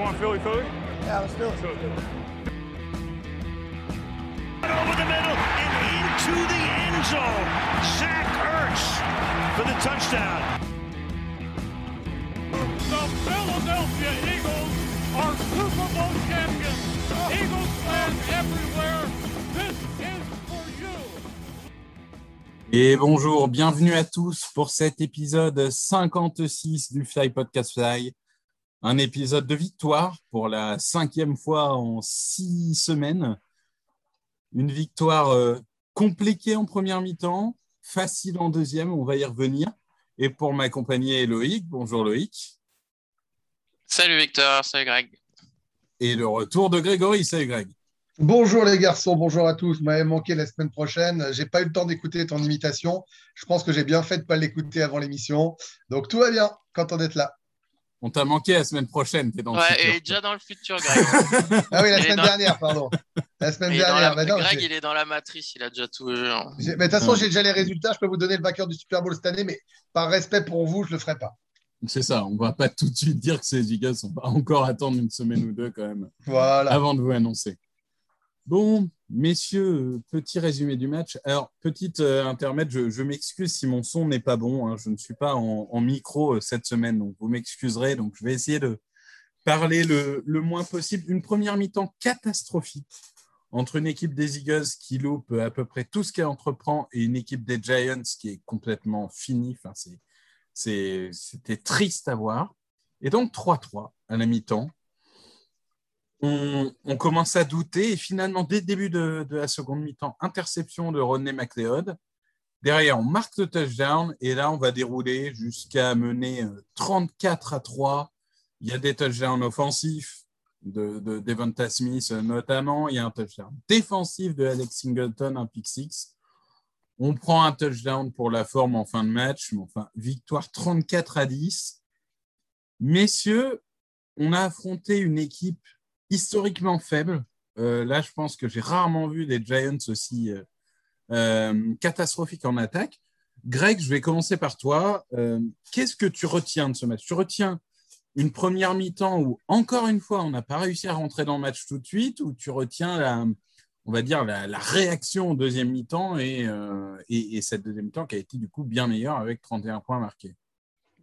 want Philly Philly? Yeah, let's do it. Over the middle and into the end zone. Zach Ertz for the touchdown. The Philadelphia Eagles are Super Bowl champions. Eagles fans everywhere, this is for you. Et bonjour, bienvenue à tous pour cet épisode 56 du Fly Podcast Fly. Un épisode de victoire pour la cinquième fois en six semaines. Une victoire euh, compliquée en première mi-temps, facile en deuxième, on va y revenir. Et pour m'accompagner, Loïc. Bonjour Loïc. Salut Victor, salut Greg. Et le retour de Grégory. Salut Greg. Bonjour les garçons, bonjour à tous. Vous m'avez manqué la semaine prochaine. J'ai pas eu le temps d'écouter ton imitation. Je pense que j'ai bien fait de pas l'écouter avant l'émission. Donc tout va bien, content d'être là. On t'a manqué la semaine prochaine. T'es dans le Ouais, futur. et déjà dans le futur, Greg. Ah oui, la Il semaine dans- dernière, pardon. La semaine dernière. la- Bah non, Greg, il est dans la matrice, il a déjà tout j'ai- mais de toute façon, j'ai déjà les résultats. Je peux vous donner le vainqueur du Super Bowl cette année, mais par respect pour vous, je le ferai pas. C'est ça, on va pas tout de suite dire que ces Eagles, on va encore attendre une semaine ou deux quand même. Voilà. avant de vous annoncer. Bon, messieurs, petit résumé du match. Alors, petite euh, intermède, je, m'excuse si mon son n'est pas bon. hein. Je ne suis pas en, micro euh, cette semaine, donc vous m'excuserez. Donc, je vais essayer de parler le, moins possible. Une première mi-temps catastrophique entre une équipe des Eagles qui loupe à peu près tout ce qu'elle entreprend et une équipe des Giants qui est complètement finie. Enfin, C'était triste à voir. Et donc, 3-3 à la mi-temps on, commence à douter et finalement, dès le début de, la seconde mi-temps, interception de Rodney McLeod. Derrière, on marque le touchdown et là, on va dérouler jusqu'à mener euh, 34 à 3. Il y a des touchdowns offensifs de, de Devonta Smith euh, notamment. Il y a un touchdown défensif de Alex Singleton, un pick six. On prend un touchdown pour la forme en fin de match, enfin, victoire 34 à 10. Messieurs, on a affronté une équipe historiquement faible. Euh, là, je pense que j'ai rarement vu des Giants aussi euh, euh, catastrophiques en attaque. Greg, je vais commencer par toi. Qu'est-ce que tu retiens de ce match? Tu retiens une première mi-temps où, encore une fois, on n'a pas réussi à rentrer dans le match tout de suite, ou tu retiens la, on va dire, la, réaction au deuxième mi-temps et, et, et cette deuxième mi-temps qui a été du coup bien meilleure avec 31 points marqués?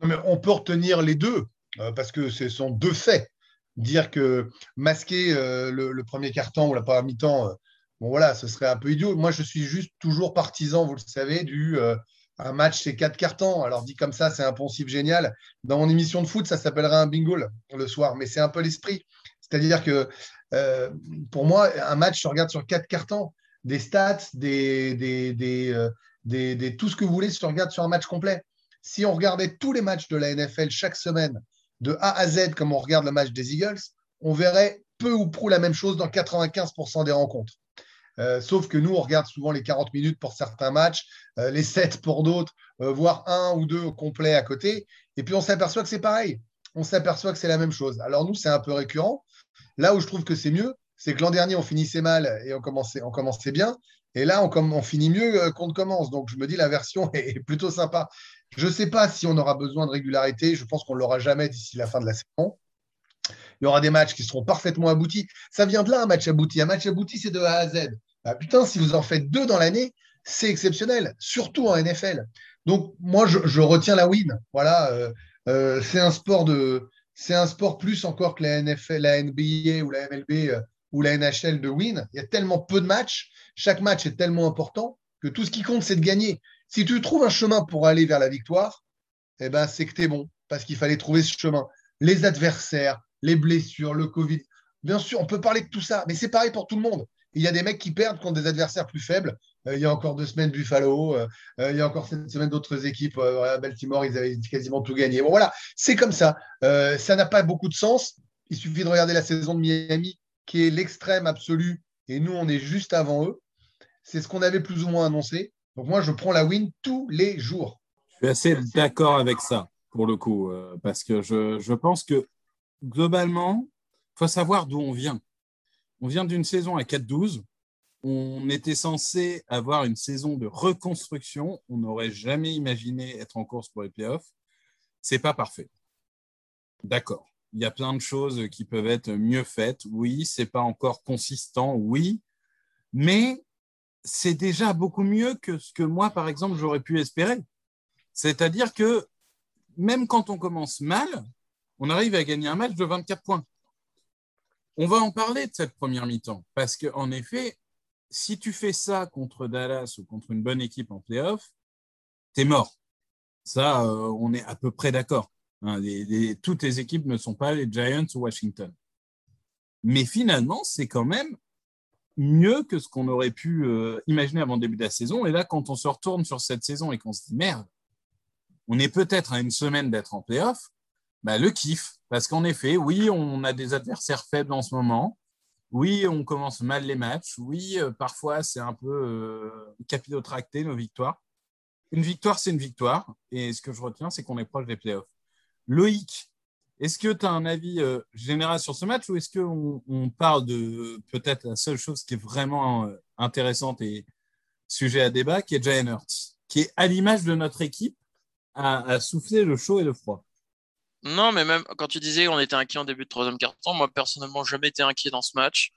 Mais on peut retenir les deux parce que ce sont deux faits. Dire que masquer euh, le, premier carton ou la première mi-temps, euh, bon voilà, ce serait un peu idiot. Moi, je suis juste toujours partisan, vous le savez, du euh, un match c'est quatre cartons. Alors dit comme ça, c'est un poncif génial. Dans mon émission de foot, ça s'appellerait un bingo le soir, mais c'est un peu l'esprit. C'est-à-dire que pour moi, un match se regarde sur quatre cartons, des stats, des, des- des- tout ce que vous voulez se regarde sur un match complet. Si on regardait tous les matchs de la NFL chaque semaine, de A à Z, comme on regarde le match des Eagles, on verrait peu ou prou la même chose dans 95% des rencontres. Euh, sauf que nous, on regarde souvent les 40 minutes pour certains matchs, euh, les 7 pour d'autres, euh, voire un ou deux complets à côté. Et puis on s'aperçoit que c'est pareil. On s'aperçoit que c'est la même chose. Alors nous, c'est un peu récurrent. Là où je trouve que c'est mieux, c'est que l'an dernier, on finissait mal et on commençait, on commençait bien. Et là, on, on finit mieux qu'on ne commence. Donc je me dis, la version est plutôt sympa. Je ne sais pas si on aura besoin de régularité. Je pense qu'on ne l'aura jamais d'ici la fin de la saison. Il y aura des matchs qui seront parfaitement aboutis. Ça vient de là, un match abouti. Un match abouti, c'est de A à Z. Ah, putain, si vous en faites deux dans l'année, c'est exceptionnel, surtout en NFL. Donc, moi, je, je retiens la win. Voilà, euh, euh, c'est un sport de, c'est un sport plus encore que la NFL, la NBA ou la MLB euh, ou la NHL de win. Il y a tellement peu de matchs. Chaque match est tellement important que tout ce qui compte, c'est de gagner. Si tu trouves un chemin pour aller vers la victoire, eh ben, c'est que tu es bon parce qu'il fallait trouver ce chemin. Les adversaires, les blessures, le Covid. Bien sûr, on peut parler de tout ça, mais c'est pareil pour tout le monde. Il y a des mecs qui perdent contre des adversaires plus faibles. Euh, il y a encore deux semaines Buffalo, euh, euh, il y a encore cette semaine d'autres équipes. Baltimore, ils avaient quasiment tout gagné. Bon, voilà, c'est comme ça. Ça n'a pas beaucoup de sens. Il suffit de regarder la saison de Miami, qui est l'extrême absolu, et nous, on est juste avant eux. C'est ce qu'on avait plus ou moins annoncé. Donc moi, je prends la win tous les jours. Je suis assez d'accord avec ça, pour le coup, euh, parce que je, je pense que globalement, il faut savoir d'où on vient. On vient d'une saison à 4-12. On était censé avoir une saison de reconstruction. On n'aurait jamais imaginé être en course pour les playoffs. C'est pas parfait. D'accord. il y a plein de choses qui peuvent être mieux faites. Oui, c'est pas encore consistant, oui, mais c'est déjà beaucoup mieux que ce que moi, par exemple, j'aurais pu espérer. C'est-à-dire que même quand on commence mal, on arrive à gagner un match de 24 points. On va en parler de cette première mi-temps, parce qu'en effet, si tu fais ça contre Dallas ou contre une bonne équipe en playoff, t'es mort. Ça, euh, on est à peu près d'accord. Hein, toutes les équipes ne sont pas les Giants ou Washington. Mais finalement, c'est quand même mieux que ce qu'on aurait pu euh, imaginer avant le début de la saison. Et là, quand on se retourne sur cette saison et qu'on se dit merde, on est peut-être à une semaine d'être en playoff, bah, le kiff. Parce qu'en effet, oui, on a des adversaires faibles en ce moment. Oui, on commence mal les matchs. Oui, euh, parfois, c'est un peu euh, capillotracté nos victoires. Une victoire, c'est une victoire. Et ce que je retiens, c'est qu'on est proche des playoffs. Loïc, est-ce que tu as un avis euh, général sur ce match ou est-ce qu'on on parle de peut-être la seule chose qui est vraiment euh, intéressante et sujet à débat, qui est Jalen Hurts, qui est à l'image de notre équipe, à, à souffler le chaud et le froid? Non, mais même quand tu disais on était inquiet en début de troisième quart-temps, moi personnellement, jamais été inquiet dans ce match.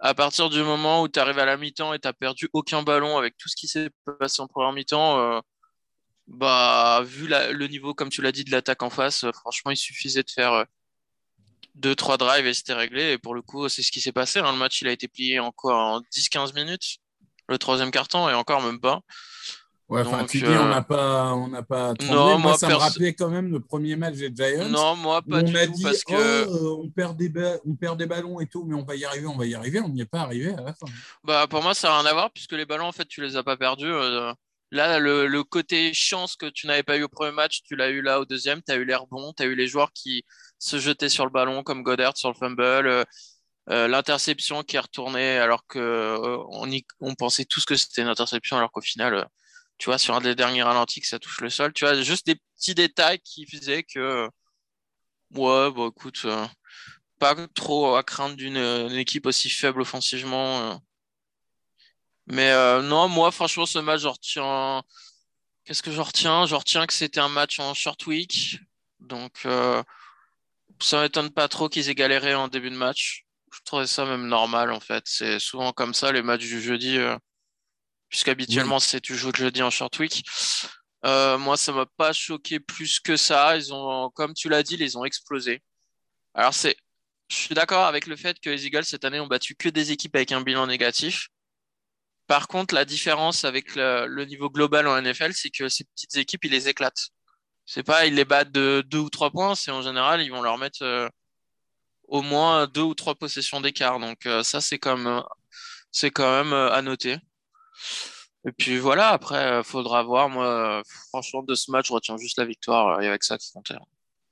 À partir du moment où tu arrives à la mi-temps et tu perdu aucun ballon avec tout ce qui s'est passé en première mi-temps, euh, bah, vu la- le niveau, comme tu l'as dit, de l'attaque en face, euh, franchement, il suffisait de faire euh, deux, trois drives et c'était réglé. Et pour le coup, c'est ce qui s'est passé. hein. Le match, il a été plié en quoi? En 10-15 minutes, le troisième quart-temps, et encore même pas. Ouais, enfin, tu dis, euh, on n'a pas, on n'a pas tremblé. Non, moi, moi, ça me rappelait quand même le premier match des Giants. Non, moi, pas du tout, dit, parce que. oh, euh, on, perd des ba- on perd des ballons et tout, mais on va y arriver, on va y arriver. On n'y est pas arrivé à la fin. Bah, pour moi, ça n'a rien à voir puisque les ballons, en fait, tu les as pas perdus. euh, là, le, le côté chance que tu n'avais pas eu au premier match, tu l'as eu là au deuxième. Tu as eu l'air bon, tu as eu les joueurs qui se jetaient sur le ballon, comme Goddard sur le fumble, euh, euh, l'interception qui est retournée alors que euh, on, pensait tous que c'était une interception, alors qu'au final, euh, tu vois, sur un des derniers ralentis, que ça touche le sol. Tu vois, juste des petits détails qui faisaient que, euh, ouais, bah écoute, pas trop à craindre d'une une équipe aussi faible offensivement. Mais euh, non, moi, franchement, ce match, je retiens. Qu'est-ce que je retiens? Je retiens que c'était un match en short week. Donc, euh, ça m'étonne pas trop qu'ils aient galéré en début de match. Je trouvais ça même normal, en fait. C'est souvent comme ça, les matchs du jeudi, euh, puisqu'habituellement, c'est tu joues le jeudi en short week. Euh, moi, ça m'a pas choqué plus que ça. Ils ont, comme tu l'as dit, ils ont explosé. Alors, c'est, je suis d'accord avec le fait que les Eagles, cette année, ont battu que des équipes avec un bilan négatif. Par contre, la différence avec le, niveau global en NFL, c'est que ces petites équipes, ils les éclatent. C'est pas, ils les battent de deux ou trois points, c'est en général, ils vont leur mettre euh, au moins deux ou trois possessions d'écart. Donc, euh, ça, euh, c'est quand même à noter. Et puis voilà, après, faudra voir. Moi, franchement, de ce match, je retiens juste la victoire euh, et avec ça qui comptait.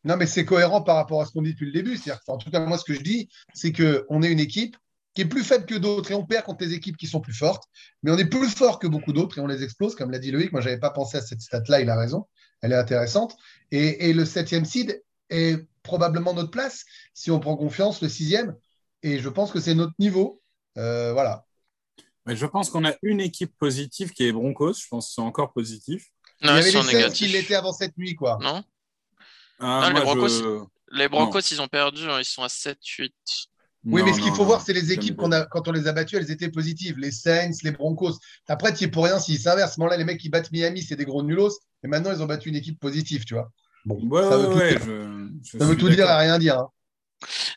Non, mais c'est cohérent par rapport à ce qu'on dit depuis le début. Que, en tout cas, moi, ce que je dis, c'est qu'on est une équipe qui est plus faible que d'autres et on perd contre les équipes qui sont plus fortes. Mais on est plus fort que beaucoup d'autres et on les explose, comme l'a dit Loïc. Moi, je n'avais pas pensé à cette stat-là, il a raison. Elle est intéressante. Et, et le septième seed est probablement notre place si on prend confiance, le sixième. Et je pense que c'est notre niveau. Euh, voilà. Mais je pense qu'on a une équipe positive qui est Broncos. Je pense que c'est encore positif. il y Non, avait ils sont les Saints qui l'étaient avant cette nuit, quoi. Non? Ah, Non, les moi, Broncos, je- Les Broncos, ils ont perdu, hein, ils sont à 7-8. Oui, Non, mais ce qu'il faut non, voir, c'est les équipes qu'on a, quand on les a battues, elles étaient positives. Les Saints, les Broncos. Après, tu es pour rien s'ils s'inversent. À ce moment-là, les mecs qui battent Miami, c'est des gros nulos. Et maintenant, ils ont battu une équipe positive, tu vois. Bon, Ouais, ça veut ouais, tout ouais, dire. je- je Ça veut tout dire et rien dire. hein.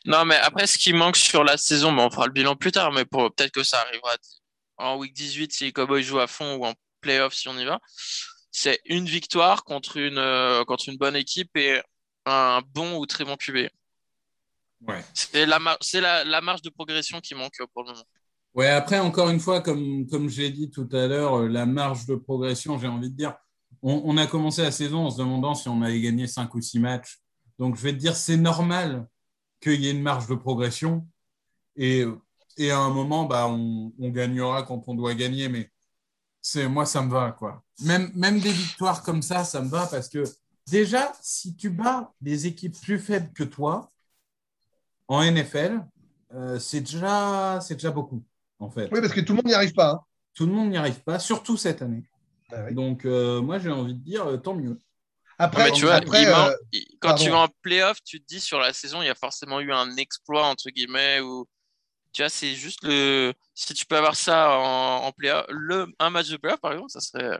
Non, mais après, ce qui manque sur la saison, bon, on fera le bilan plus tard, mais pour peut-être que ça arrivera en week 18 si les Cowboys jouent à fond ou en playoff si on y va. C'est une victoire contre une, euh, contre une bonne équipe et un bon ou très bon QB. Ouais. C'est la, la, la marge de progression qui manque euh, pour le moment. Ouais, après, encore une fois, comme, comme j'ai dit tout à l'heure, euh, la marge de progression, j'ai envie de dire, on, on a commencé la saison en se demandant si on allait gagner 5 ou 6 matchs. Donc, je vais te dire, c'est normal qu'il y ait une marge de progression. Et, et à un moment, bah, on, on gagnera quand on doit gagner. Mais c'est moi, ça me va. Quoi. Même, même des victoires comme ça, ça me va parce que déjà, si tu bats des équipes plus faibles que toi en NFL, euh, c'est déjà, c'est déjà beaucoup en fait. Oui, parce que tout le monde n'y arrive pas. hein. Tout le monde n'y arrive pas, surtout cette année. Ah oui. Donc, euh, moi, j'ai envie de dire, euh, tant mieux. Après, mais tu vois, après, il man- euh, il- quand pardon. tu vas en playoff, tu te dis sur la saison, il y a forcément eu un exploit, entre guillemets, ou tu vois, c'est juste le. Si tu peux avoir ça en, en playoff, le... un match de playoff, par exemple, ça serait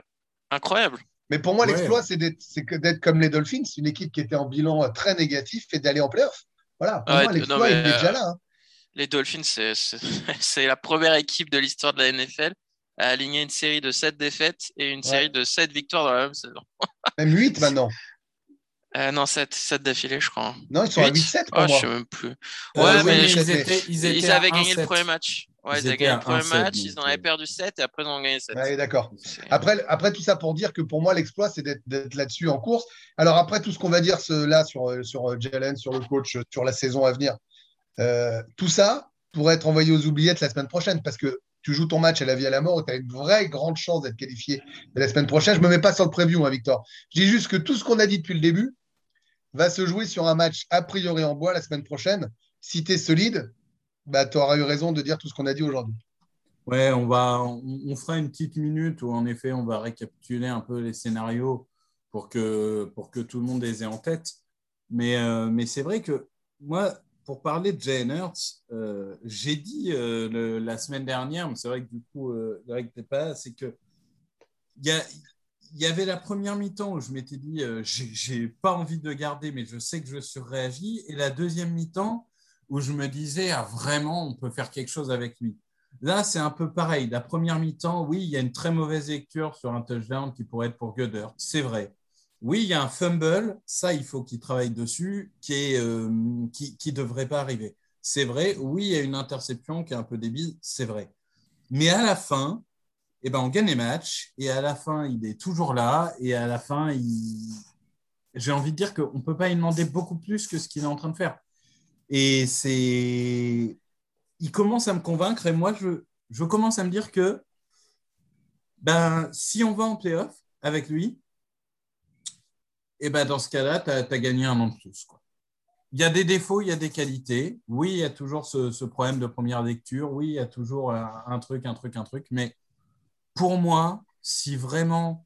incroyable. mais pour moi, Ouais. l'exploit, c'est d'être c'est que d'être comme les Dolphins, une équipe qui était en bilan très négatif et d'aller en playoff. Voilà, pour Ouais, moi, non, mais, il est déjà euh, là. hein. Les Dolphins, c'est c'est- c'est la première équipe de l'histoire de la NFL à aligner une série de 7 défaites et une série de 7 victoires dans la même saison. Même 8 maintenant. Euh, non, 7, 7 d'affilée, je crois. Non, ils sont à Huit 8-7 pour Ah, je sais même plus. Euh, Ouais, oui, mais ils, je- étaient, ils, étaient Ils à avaient gagné 1-7. le premier match. Ouais, Ils ils avaient étaient gagné le premier 1-7, match, ils en avaient perdu 7 et après ils en ont gagné 7. Ouais, d'accord. Après, après, tout ça pour dire que pour moi, l'exploit, c'est d'être d'être là-dessus en course. Alors, après, tout ce qu'on va dire ce- là sur, euh, sur euh, Jalen, sur le coach, euh, sur la saison à venir, euh, tout ça pourrait être envoyé aux oubliettes la semaine prochaine parce que tu joues ton match à la vie à la mort et tu as une vraie grande chance d'être qualifié la semaine prochaine. Je ne me mets pas sur le preview, hein, Victor. Je dis juste que tout ce qu'on a dit depuis le début va se jouer sur un match a priori en bois la semaine prochaine. Si tu es solide, bah, tu auras eu raison de dire tout ce qu'on a dit aujourd'hui. Ouais, on on, fera une petite minute où en effet on va récapituler un peu les scénarios pour que, pour que tout le monde les ait en tête. Mais, euh, mais c'est vrai que moi, pour parler de Jalen Hurts, euh, j'ai dit euh, la semaine dernière, mais c'est vrai que du coup, euh, Greg t'es pas c'est que il y, y avait la première mi-temps où je m'étais dit j'ai pas envie de garder, mais je sais que je surréagis, et la deuxième mi-temps où je me disais ah, vraiment on peut faire quelque chose avec lui. Là, c'est un peu pareil. La première mi-temps, oui, il y a une très mauvaise lecture sur un touchdown qui pourrait être pour Goddard. C'est vrai. Oui, il y a un fumble. Ça, il faut qu'il travaille dessus, qui est, euh, qui, devrait pas arriver. C'est vrai. Oui, il y a une interception qui est un peu débile. C'est vrai. Mais à la fin, eh ben, on gagne les matchs. Et à la fin, il est toujours là. Et à la fin, j'ai envie de dire qu'on ne peut pas lui demander beaucoup plus que ce qu'il est en train de faire. Et c'est il commence à me convaincre et moi, je, je commence à me dire que ben, si on va en playoff avec lui, et ben, dans ce cas-là, tu as, gagné un an de plus. Il y a des défauts, il y a des qualités. Oui, il y a toujours ce, ce problème de première lecture. Oui, il y a toujours un, un, truc, un truc, un truc. Mais pour moi, si vraiment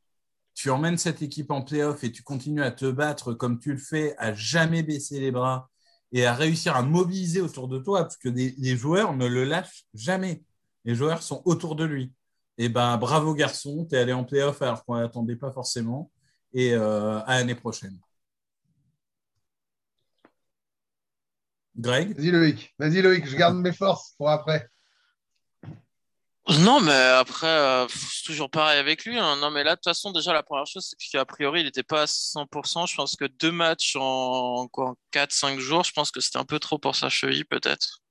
tu emmènes cette équipe en playoff et tu continues à te battre comme tu le fais, à jamais baisser les bras, et à réussir à mobiliser autour de toi, parce que les joueurs ne le lâchent jamais. Les joueurs sont autour de lui. Et ben bravo garçon, tu es allé en playoff alors qu'on n'attendait pas forcément. Et euh, à l'année prochaine. Greg? Vas-y Loïc, vas-y Loïc, je garde mes forces pour après. Non, mais après, euh, c'est toujours pareil avec lui. Hein. Non, mais là, de toute façon, déjà, la première chose, c'est qu'a priori, il n'était pas à 100%. Je pense que deux matchs en, en 4-5 jours, je pense que c'était un peu trop pour sa cheville, peut-être.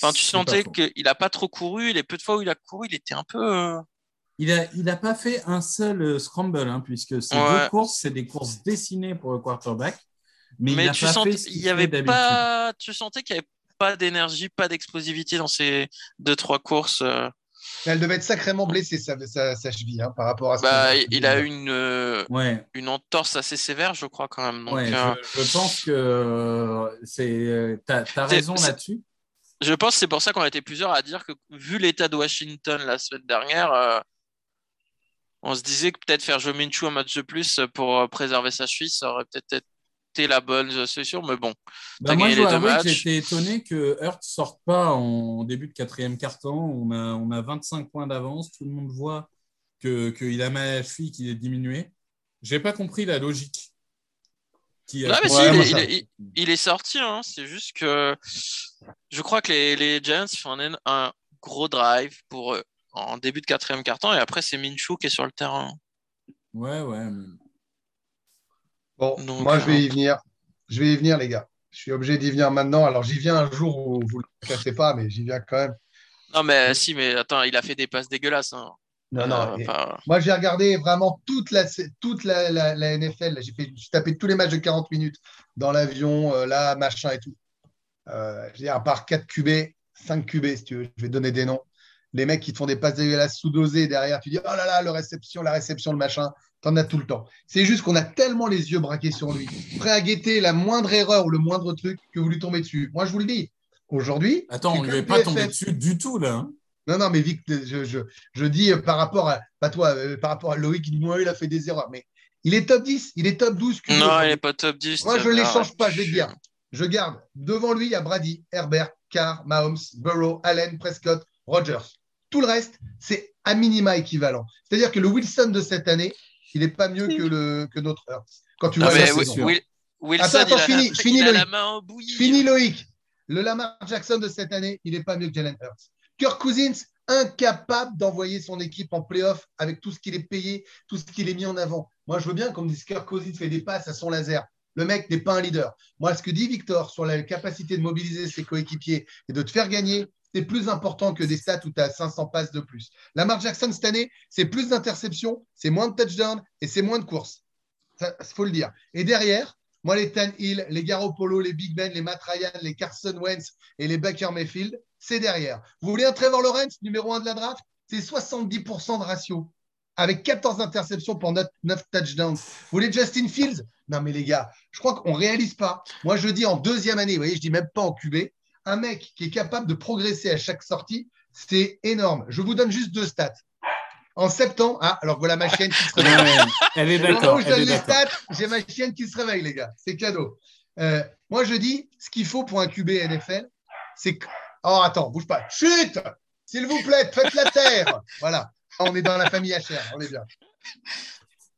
Enfin, tu sentais qu'il n'a pas trop couru. Les peu de fois où il a couru, il était un peu. Euh... Il n'a il a pas fait un seul euh, scramble, hein, puisque ces ouais. deux courses, c'est des courses dessinées pour le quarterback. Mais, mais il tu, pas sent... fait il y avait pas... tu sentais qu'il n'y avait pas d'énergie, pas d'explosivité dans ces deux, trois courses. Euh... Elle devait être sacrément blessée, sa, sa, sa cheville, hein, par rapport à ce bah, Il a eu une, euh, ouais. une entorse assez sévère, je crois, quand même. Donc, ouais, euh... je, je, pense que c'est. Tu as, as, raison là-dessus. Je pense que c'est pour ça qu'on a été plusieurs à dire que, vu l'état de Washington la semaine dernière, euh, on se disait que peut-être faire jouer Minshew un match de plus pour préserver sa cheville, ça aurait peut-être été la bonne solution, mais bon. Bah moi, je dois que j'étais étonné que Hurt sorte pas en début de quatrième quart-temps. On a, on a 25 points d'avance. Tout le monde voit qu'il que a la cheville, qu'il est diminué. J'ai pas compris la logique. Qui non, mais si, ouais, il, est, il, est, il, est, sorti. Hein. C'est juste que je crois que les, les Giants font un, un, gros drive pour eux en début de quatrième quart-temps et après, c'est Minshew qui est sur le terrain. Ouais, ouais. Mais... Bon, moi, je vais y venir. Je vais y venir, les gars. Je suis obligé d'y venir maintenant. Alors, j'y viens un jour où vous ne le cassez pas, mais j'y viens quand même. Non, mais si, mais attends, il a fait des passes dégueulasses. Hein. Non, non. Euh, pas... Moi, j'ai regardé vraiment toute la, toute la, la, la NFL. J'ai tapé tous les matchs de 40 minutes dans l'avion, euh, là, machin et tout. Euh, je veux dire, à part 4 QB, 5 QB, si tu veux, je vais donner des noms. Les mecs qui te font des passes dégueulasses sous-dosées derrière, tu dis, oh là là, le réception, la réception, le machin. T'en as tout le temps. C'est juste qu'on a tellement les yeux braqués sur lui, prêt à guetter la moindre erreur ou le moindre truc que vous lui tombez dessus. Moi, je vous le dis, aujourd'hui. Attends, on ne lui est pas tombé dessus du tout, là. Hein non, non, mais Vic, je, je, je dis par rapport à, pas toi, euh, par rapport à Loïc, moi, il a fait des erreurs. Mais Il est top 10, il est top 12. QB Non, il n'est pas top 10. Moi, je ne les Arrête. change pas, je vais te dire. Je garde. Devant lui, il y a Brady, Herbert, Carr, Mahomes, Burrow, Allen, Prescott, Rogers. Tout le reste, c'est à minima équivalent. C'est-à-dire que le Wilson de cette année, il n'est pas mieux que, le, que notre Hurts. Quand tu vois saison. Will- Wilson, Attends, attends, fini, la, fini, Loïc. Fini Loïc. Le Lamar Jackson de cette année, il n'est pas mieux que Jalen Hurts. Kirk Cousins, incapable d'envoyer son équipe en playoff avec tout ce qu'il est payé, tout ce qu'il est mis en avant. Moi, je veux bien qu'on me dise Kirk Cousins fait des passes à son laser. Le mec n'est pas un leader. Moi, ce que dit Victor sur la capacité de mobiliser ses coéquipiers et de te faire gagner, c'est plus important que des stats où tu as 500 passes de plus. Lamar Jackson, cette année, c'est plus d'interceptions, c'est moins de touchdowns et c'est moins de courses. Il faut le dire. Et derrière, moi, les Tan Hill, les Garoppolo, les Big Ben, les Matt Ryan, les Carson Wentz et les Baker Mayfield, c'est derrière. Vous voulez un Trevor Lawrence, numéro 1 de la draft? C'est 70% de ratio, avec 14 interceptions pour 9, 9 touchdowns. Vous voulez Justin Fields? Non, mais les gars, je crois qu'on ne réalise pas. Moi, je dis en deuxième année, vous voyez, je dis même pas en QB, un mec qui est capable de progresser à chaque sortie, c'est énorme. Je vous donne juste deux stats. En septembre, ah, alors voilà ma chienne qui se réveille. Elle est d'accord. je donne les stats, j'ai ma chienne qui se réveille, les gars. C'est cadeau. Euh, moi, je dis, ce qu'il faut pour un QB NFL, c'est. Oh, attends, bouge pas. Chut S'il vous plaît, faites la terre. Voilà. On est dans la famille HR, on est bien.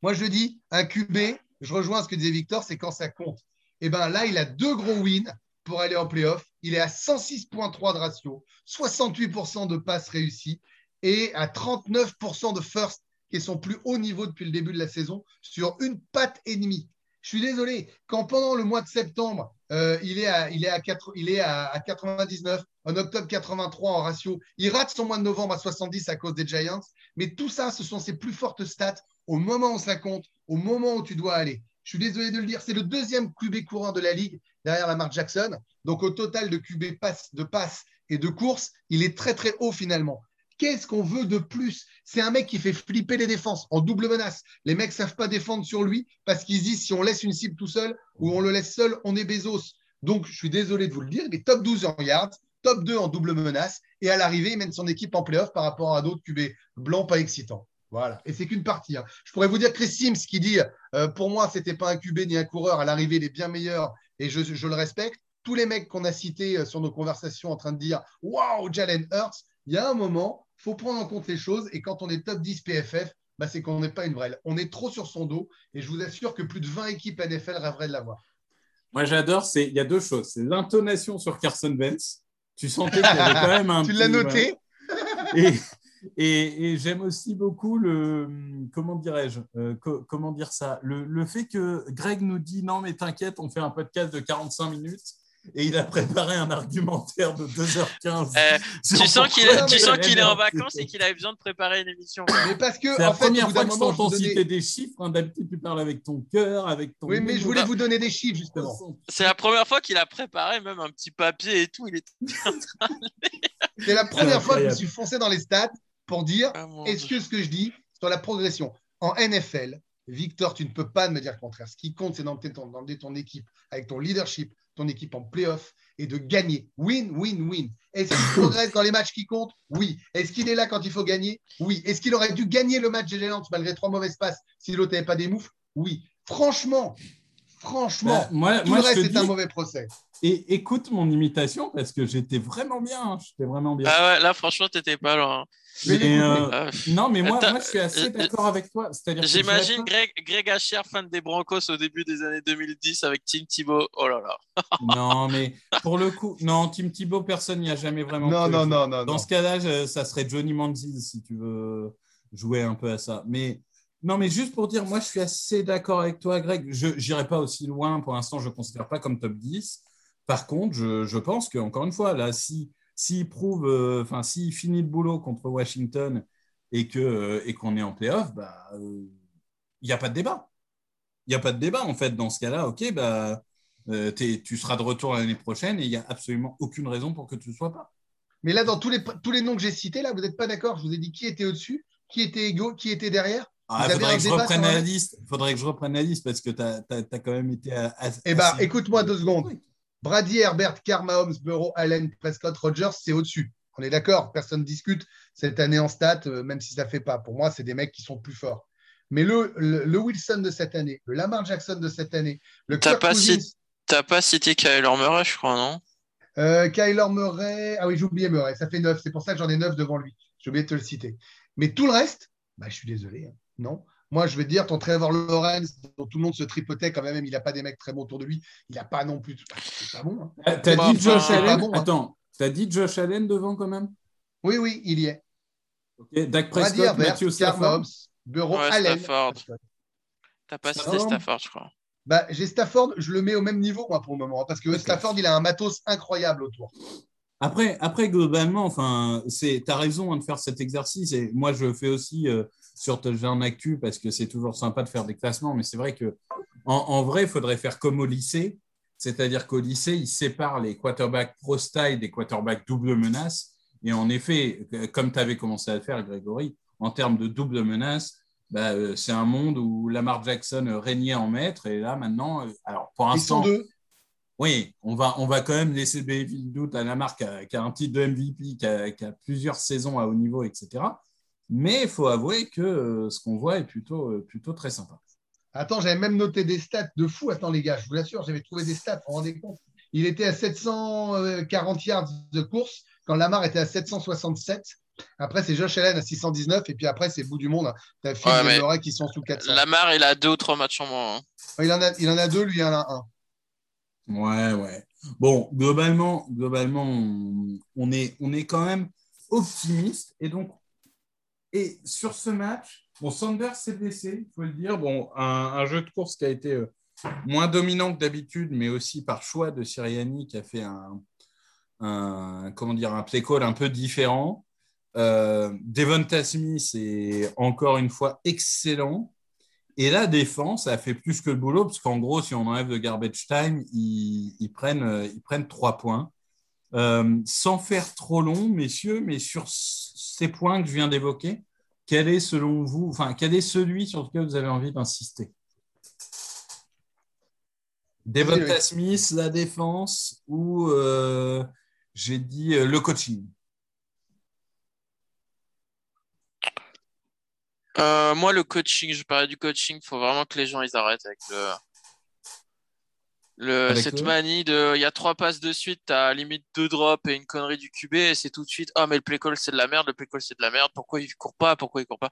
Moi, je dis, un QB, je rejoins ce que disait Victor, c'est quand ça compte. Et bien là, il a deux gros wins pour aller en playoff. Il est à 106,3 de ratio, 68% de passes réussies et à 39% de first, qui est son plus haut niveau depuis le début de la saison, sur une patte et demie. Je suis désolé, quand pendant le mois de septembre, euh, il est, à, il est, à, 4, il est à 99, en octobre 83 en ratio, il rate son mois de novembre à 70 à cause des Giants, mais tout ça, ce sont ses plus fortes stats au moment où ça compte, au moment où tu dois aller. Je suis désolé de le dire, c'est le deuxième QB courant de la ligue derrière Lamar Jackson. Donc au total de QB passe, de passes et de courses, il est très très haut finalement. Qu'est-ce qu'on veut de plus? C'est un mec qui fait flipper les défenses en double menace. Les mecs ne savent pas défendre sur lui parce qu'ils se disent si on laisse une cible tout seul ou on le laisse seul, on est Bezos. Donc je suis désolé de vous le dire, est top 12 en yards, top 2 en double menace et à l'arrivée, il mène son équipe en playoff par rapport à d'autres QB blancs pas excitants. Voilà. Et c'est qu'une partie. hein. Je pourrais vous dire Chris Sims qui dit euh, pour moi, c'était pas un QB ni un coureur. À l'arrivée, il est bien meilleur et je, le respecte. Tous les mecs qu'on a cités euh, sur nos conversations en train de dire Waouh, Jalen Hurts, il y a un moment, faut prendre en compte les choses. Et quand on est top 10 PFF, bah, c'est qu'on n'est pas une vraie. On est trop sur son dos. Et je vous assure que plus de 20 équipes NFL rêveraient de l'avoir. Moi, j'adore. Il y a deux choses. C'est l'intonation sur Carson Wentz. Tu sentais qu'il y avait quand même un. tu l'as noté Et, et, et j'aime aussi beaucoup le comment dirais-je euh, co- comment dire ça le, le fait que Greg nous dit non mais t'inquiète on fait un podcast de 45 minutes et il a préparé un argumentaire de 2h15 Eh, sur tu sens qu'il est en vacances et qu'il avait besoin de préparer une émission. Mais parce que, c'est la en fait, première fois que je moment, je t'entends citer des chiffres hein. d'habitude tu parles avec ton cœur avec ton Oui, mais je voulais vous donner des chiffres, justement. C'est la première fois qu'il a préparé même un petit papier et tout. Il est. C'est la première fois que je me suis foncé dans les stats pour dire Ah, est-ce que ce que je dis sur la progression en NFL, Victor, tu ne peux pas me dire le contraire. Ce qui compte, c'est d'emmener ton, d'emmener ton équipe avec ton leadership, ton équipe en playoff et de gagner. Win, win, win. Est-ce qu'il progresse dans les matchs qui comptent? Oui. Est-ce qu'il est là quand il faut gagner? Oui. Est-ce qu'il aurait dû gagner le match des Giants malgré trois mauvaises passes si l'autre n'avait pas des moufles? Oui. Franchement, franchement, Bah, moi, tout moi le reste un mauvais procès. et écoute mon imitation parce que j'étais vraiment bien hein. j'étais vraiment bien Ah ouais, là franchement, t'étais pas loin. Mais, euh, Ah, non mais moi, je suis assez euh, d'accord avec toi que J'imagine Greg, Greg Asher, fan des Broncos au début des années 2010 avec Tim Thibault. Oh là là. Non, mais pour le coup, non, Tim Thibault, personne n'y a jamais vraiment. Non, non, non, non. Dans non. ce cas-là, ça serait Johnny Manziel si tu veux jouer un peu à ça. Mais non, mais juste pour dire, moi, je suis assez d'accord avec toi, Greg. Je n'irai pas aussi loin. Pour l'instant, je ne considère pas comme top 10. Par contre, je, je pense qu'encore une fois, là, si s'il prouve, euh, enfin, s'il finit le boulot contre Washington et euh, et qu'on est en playoff, bah, euh, il n'y a pas de débat. Il n'y a pas de débat en fait dans ce cas-là. Ok, bah, euh, tu seras de retour l'année prochaine et il n'y a absolument aucune raison pour que tu ne sois pas. Mais là, dans tous les, tous les noms que j'ai cités, là, vous n'êtes pas d'accord. Je vous ai dit qui était au-dessus, qui était égaux, qui était derrière. Ah, Vous avez faudrait que je reprenne la liste. Faudrait que je reprenne la liste parce que tu as, quand même été à, à- Eh ben, assez- écoute-moi deux secondes. Brady, Herbert, Carr, Mahomes, Burrow, Allen, Prescott, Rogers, c'est au-dessus. On est d'accord, personne ne discute cette année en stats, euh, même si ça ne fait pas. Pour moi, c'est des mecs qui sont plus forts. Mais le, le, le Wilson de cette année, le Lamar Jackson de cette année, le T'as pas, Cousins, cit- t'as pas cité Kyler Murray, je crois, non? Euh, Kyler Murray. Ah oui, j'ai oublié Murray. Ça fait 9. C'est pour ça que j'en ai 9 devant lui. J'ai oublié de te le citer. Mais tout le reste, bah, je suis désolé. hein. Non. Moi, je vais te dire, ton Trevor Lawrence, dont tout le monde se tripotait quand même, il n'a pas des mecs très bons autour de lui. Il n'a pas non plus. bah, c'est pas bon. hein. Ah, T'as Bah, dit Josh enfin, Allen bon, hein. Attends, t'as dit Josh Allen devant quand même? Oui, oui, il y est. Ok, Dak Prescott, dire Matthew Stafford. Bureau, Ouais, Allen. Stafford. T'as pas cité Stafford. Stafford, je crois. Bah, j'ai Stafford, je le mets au même niveau moi, pour le moment, hein, parce que. Stafford, il a un matos incroyable autour. Après, après globalement, enfin, c'est, t'as raison hein, de faire cet exercice. Et moi, je fais aussi euh, sur Touchdown Actu parce que c'est toujours sympa de faire des classements. Mais c'est vrai que en, en vrai, il faudrait faire comme au lycée. C'est-à-dire qu'au lycée, ils séparent les quarterbacks pro-style des quarterbacks double menace. Et en effet, comme tu avais commencé à le faire, Grégory, en termes de double menace, bah, euh, c'est un monde où Lamar Jackson régnait en maître. Et là, maintenant, euh, alors pour l'instant, oui, on va, on va quand même laisser bénéfice du doute à Lamar qui a, qui a un titre de MVP, qui a, qui a plusieurs saisons à haut niveau, etc. Mais il faut avouer que euh, ce qu'on voit est plutôt, euh, plutôt très sympa. Attends, j'avais même noté des stats de fou. Attends, les gars, je vous l'assure, j'avais trouvé des stats, vous vous rendez compte Il était à 740 yards de course quand Lamar était à 767. Après, c'est Josh Allen à 619. Et puis après, c'est bout du monde. T'as Phil Ouais, et qui sont sous 400. Lamar, il a deux ou trois matchs en moins. hein. Il, en a, il en a deux, lui, il en a un. Ouais, ouais. Bon, globalement, globalement on, on est, on est quand même optimiste. Et donc, et sur ce match, bon, Sanders s'est blessé, il faut le dire. Bon, un, jeu de course qui a été euh, moins dominant que d'habitude, mais aussi par choix de Siriani qui a fait un, comment dire, un play call un peu différent. Euh, Devonta Smith est encore une fois excellent. Et la défense a fait plus que le boulot, parce qu'en gros, si on enlève le garbage time, ils, prennent, euh, ils prennent trois points. Sans faire trop long, messieurs, mais sur ces points que je viens d'évoquer, quel est selon vous, enfin, quel est celui sur lequel vous avez envie d'insister? Devonta oui. Smith, la défense, ou euh, j'ai dit euh, le coaching? Euh, moi, le coaching, je parlais du coaching, il faut vraiment que les gens ils arrêtent avec le, le- Avec cette manie de il y a trois passes de suite, t'as limite deux drops et une connerie du QB, et c'est tout de suite ah mais le play call c'est de la merde, le play call c'est de la merde, pourquoi il court pas, pourquoi il court pas?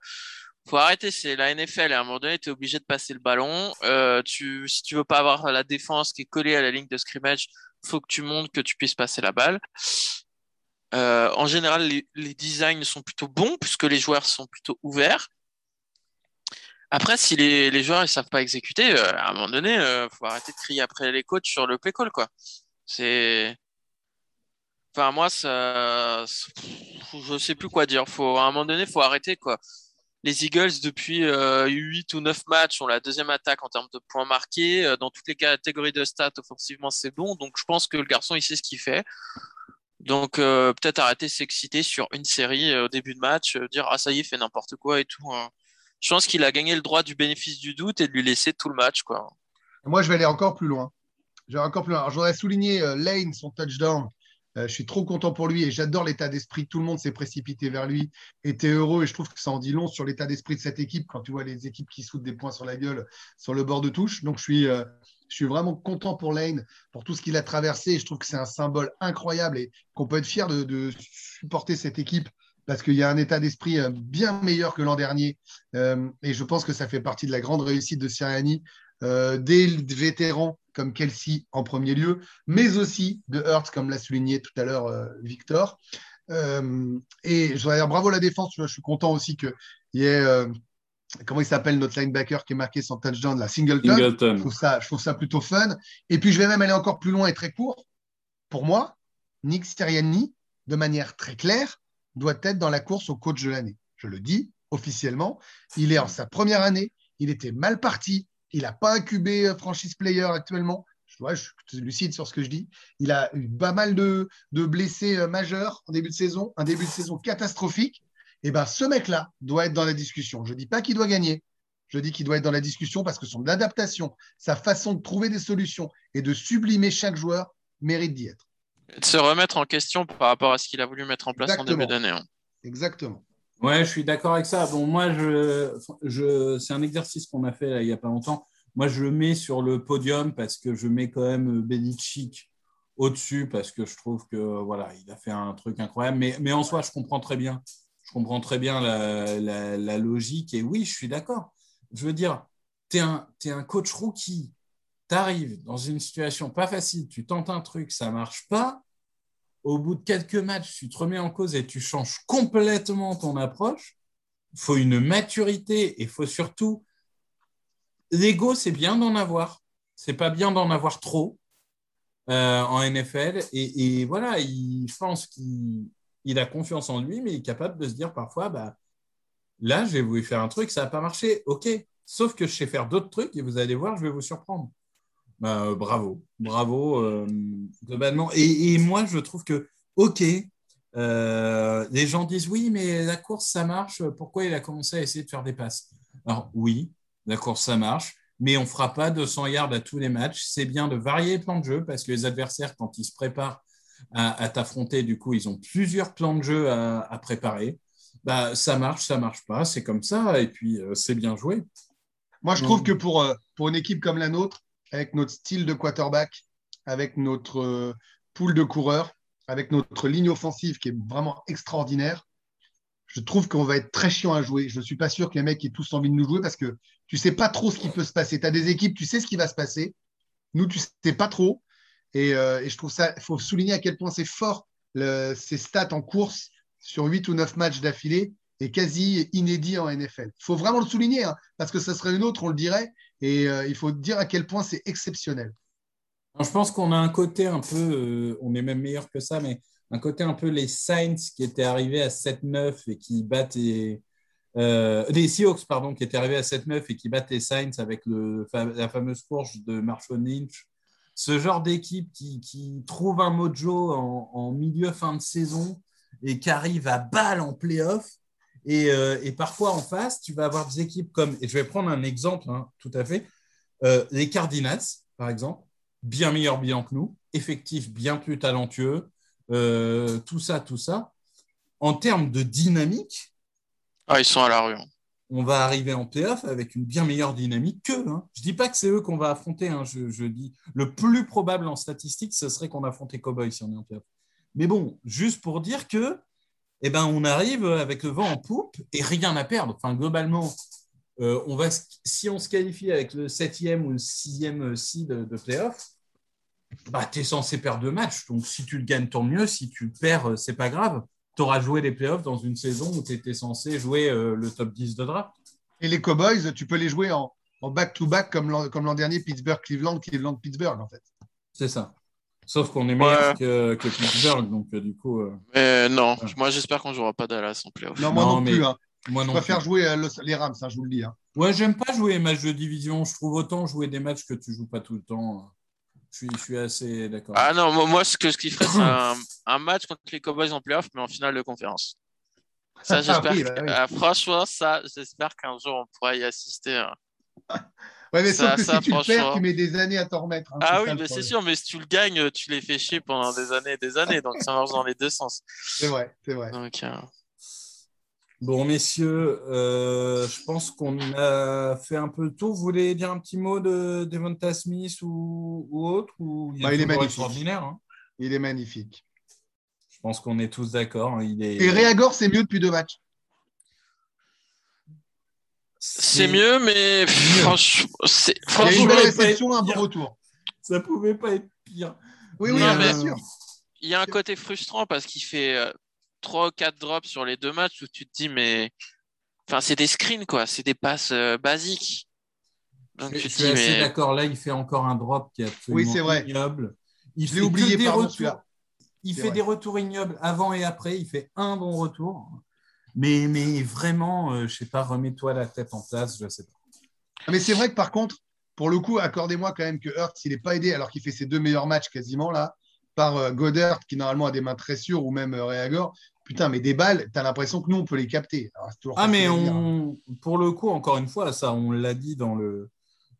Faut arrêter, c'est la NFL et à un moment donné, tu es obligé de passer le ballon. Euh, tu, si tu veux pas avoir la défense qui est collée à la ligne de scrimmage, faut que tu montres que tu puisses passer la balle. Euh, en général, les, les designs sont plutôt bons puisque les joueurs sont plutôt ouverts. Après, si les, les joueurs ne savent pas exécuter, euh, à un moment donné, il faut arrêter de crier après les coachs sur le play call, quoi. C'est. Enfin, moi, ça. Je sais plus quoi dire. Faut, à un moment donné, il faut arrêter, quoi. Les Eagles, depuis euh, 8 ou 9 matchs, ont la deuxième attaque en termes de points marqués. Euh, Dans toutes les catégories de stats, offensivement, c'est bon. Donc, je pense que le garçon, il sait ce qu'il fait. Donc, euh, peut-être arrêter de s'exciter sur une série euh, au début de match, euh, dire Ah, ça y est, fait n'importe quoi et tout. hein. Je pense qu'il a gagné le droit du bénéfice du doute et de lui laisser tout le match, quoi. Moi, je vais aller encore plus loin. Je voudrais souligner euh, Lane, son touchdown. Euh, je suis trop content pour lui et j'adore l'état d'esprit. Tout le monde s'est précipité vers lui, était heureux et je trouve que ça en dit long sur l'état d'esprit de cette équipe quand tu vois les équipes qui sautent des points sur la gueule sur le bord de touche. Donc, je suis, euh, je suis vraiment content pour Lane, pour tout ce qu'il a traversé. Je trouve que c'est un symbole incroyable et qu'on peut être fier de supporter cette équipe parce qu'il y a un état d'esprit euh, bien meilleur que l'an dernier. Euh, et je pense que ça fait partie de la grande réussite de Sirianni, euh, des vétérans comme Kelsey en premier lieu, mais aussi de Hurts, comme l'a souligné tout à l'heure Victor. Et je voudrais dire bravo à la défense. Je suis content aussi qu'il y ait, comment il s'appelle, notre linebacker qui est marqué son touchdown, la Singleton. Je Singleton. trouve, ça, je trouve ça plutôt fun. Et puis, je vais même aller encore plus loin et très court. Pour moi, Nick Sirianni, de manière très claire, doit être dans la course au coach de l'année. Je le dis officiellement. Il est en sa première année. Il était mal parti. Il n'a pas incubé euh, franchise player actuellement. Je, suis lucide sur ce que je dis. Il a eu pas mal de, blessés euh, majeurs en début de saison, un début de saison catastrophique. Et ben, ce mec-là doit être dans la discussion. Je ne dis pas qu'il doit gagner. Je dis qu'il doit être dans la discussion parce que son adaptation, sa façon de trouver des solutions et de sublimer chaque joueur mérite d'y être. De se remettre en question par rapport à ce qu'il a voulu mettre en place en début d'année. hein. Exactement. Ouais, je suis d'accord avec ça. Bon, moi, je, je, c'est un exercice qu'on a fait là, il n'y a pas longtemps. Moi, je le mets sur le podium parce que je mets quand même Belichick au-dessus parce que je trouve que voilà, il a fait un truc incroyable. Mais, mais en soi, je comprends très bien. Je comprends très bien la, la, logique. Et oui, je suis d'accord. Je veux dire, tu es un, es un coach rookie. Tu arrives dans une situation pas facile, tu tentes un truc, ça marche pas au bout de quelques matchs, tu te remets en cause et tu changes complètement ton approche. Il faut une maturité et il faut surtout. L'ego, c'est bien d'en avoir. C'est pas bien d'en avoir trop euh, en NFL. Et, voilà, il, pense qu'il a confiance en lui, mais il est capable de se dire parfois bah, là, je vais vous faire un truc, ça n'a pas marché. OK. Sauf que je sais faire d'autres trucs et vous allez voir, je vais vous surprendre. Bah, euh, bravo, bravo, euh, globalement. Et, moi, je trouve que, OK, euh, les gens disent oui, mais la course, ça marche. Pourquoi il a commencé à essayer de faire des passes? Alors, oui, la course, ça marche, mais on ne fera pas 200 yards à tous les matchs. C'est bien de varier les plans de jeu parce que les adversaires, quand ils se préparent à, t'affronter, du coup, ils ont plusieurs plans de jeu à, préparer. Bah, ça marche, ça marche pas, c'est comme ça, et puis c'est bien joué. Moi, je trouve que pour, pour une équipe comme la nôtre, avec notre style de quarterback, avec notre euh, pool de coureurs, avec notre ligne offensive qui est vraiment extraordinaire, je trouve qu'on va être très chiant à jouer. Je ne suis pas sûr que les mecs aient tous envie de nous jouer parce que tu ne sais pas trop ce qui peut se passer. Tu as des équipes, tu sais ce qui va se passer. Nous, tu ne sais pas trop. Euh, et, je trouve ça, il faut souligner à quel point c'est fort ces stats en course sur 8 ou 9 matchs d'affilée est quasi inédit en NFL. Il faut vraiment le souligner, hein, parce que ça serait une autre, on le dirait, et euh, il faut dire à quel point c'est exceptionnel. je pense qu'on a un côté un peu, euh, on est même meilleur que ça, mais un côté un peu les Saints qui étaient arrivés à 7-9 et qui battent les, euh, les Seahawks, pardon, qui étaient arrivés à 7-9 et qui battent les Saints avec la fameuse course de Marshall Lynch. Ce genre d'équipe qui, qui, trouve un mojo en, en milieu fin de saison et qui arrive à balle en playoff euh, et, parfois en face, tu vas avoir des équipes comme, et je vais prendre un exemple hein, tout à fait, euh, les Cardinals, par exemple, bien meilleur bilan que nous, effectif bien plus talentueux, euh, tout ça, tout ça. En termes de dynamique, ah, ils sont à la rue. Hein. On va arriver en playoff avec une bien meilleure dynamique qu'eux. Hein. Je ne dis pas que c'est eux qu'on va affronter. Je, je, dis le plus probable en statistique, ce serait qu'on affronte les Cowboys si on est en playoff. Mais bon, juste pour dire que eh ben, on arrive avec le vent en poupe et rien à perdre. Enfin, globalement, euh, on va, si on se qualifie avec le septième ou le sixième seed de, de playoff, bah, tu es censé perdre deux matchs. Donc, si tu le gagnes, tant mieux. Si tu le perds, euh, c'est pas grave. Tu auras joué les playoffs dans une saison où tu étais censé jouer euh, le top 10 de draft. Et les Cowboys, tu peux les jouer en back-to-back comme l'an dernier, Pittsburgh-Cleveland, Cleveland-Pittsburgh, en fait. C'est ça. Sauf qu'on est meilleur que, que, Pittsburgh, donc euh, du coup. Euh, mais non, moi j'espère qu'on jouera pas Dallas en playoff. Non, moi non, plus. Hein. Moi je préfère jouer euh, les Rams, hein, je vous le dis. Hein. Ouais, j'aime pas jouer les matchs de division. Je trouve autant jouer des matchs que tu joues pas tout le temps. Je suis, je suis assez d'accord. Ah non, moi ce que ce qui ferait, c'est un, un, match contre les Cowboys en playoff, mais en finale de conférence. Ça, ah j'espère. Bah franchement, ça, j'espère qu'un jour on pourra y assister. Ouais, mais sauf que si tu le perds, tu mets des années à t'en remettre. Hein, ah oui, mais c'est sûr, mais si tu le gagnes, tu les fais chier pendant des années et des années, donc ça marche dans les deux sens. C'est vrai, c'est vrai. Euh, bon, messieurs, euh, je pense qu'on a fait un peu le tour. Vous voulez dire un petit mot de Devonta Smith ou, autre ou il, bah, est magnifique. Hein? Il est magnifique. Je pense qu'on est tous d'accord. Hein. Il est... Et Réagor, c'est mieux depuis deux matchs. C'est mieux, mais franchement, c'est franchement, un bon retour. Ça pouvait pas être pire. Oui, oui, bien sûr. Il y a un côté frustrant parce qu'il fait 3 euh, ou 4 drops sur les deux matchs où tu te dis, mais enfin, c'est des screens, quoi, c'est des passes euh, basiques. Donc, je, suis assez d'accord. Là, il fait encore un drop qui est absolument oui, vrai. ignoble. Il fait oublié des retours. Il fait des retours ignobles avant et après. Il fait un bon retour. Mais, mais vraiment, je euh, je sais pas, remets-toi la tête en place, je sais pas. Ah, mais c'est vrai que par contre, pour le coup, accordez-moi quand même que Hurts, il n'est pas aidé alors qu'il fait ses deux meilleurs matchs quasiment là, par euh, Goddard qui normalement a des mains très sûres ou même euh, Reagor. Putain, mais des balles, tu as l'impression que nous, on peut les capter. ah, mais on, pour le coup, encore une fois, ça, on l'a dit dans le,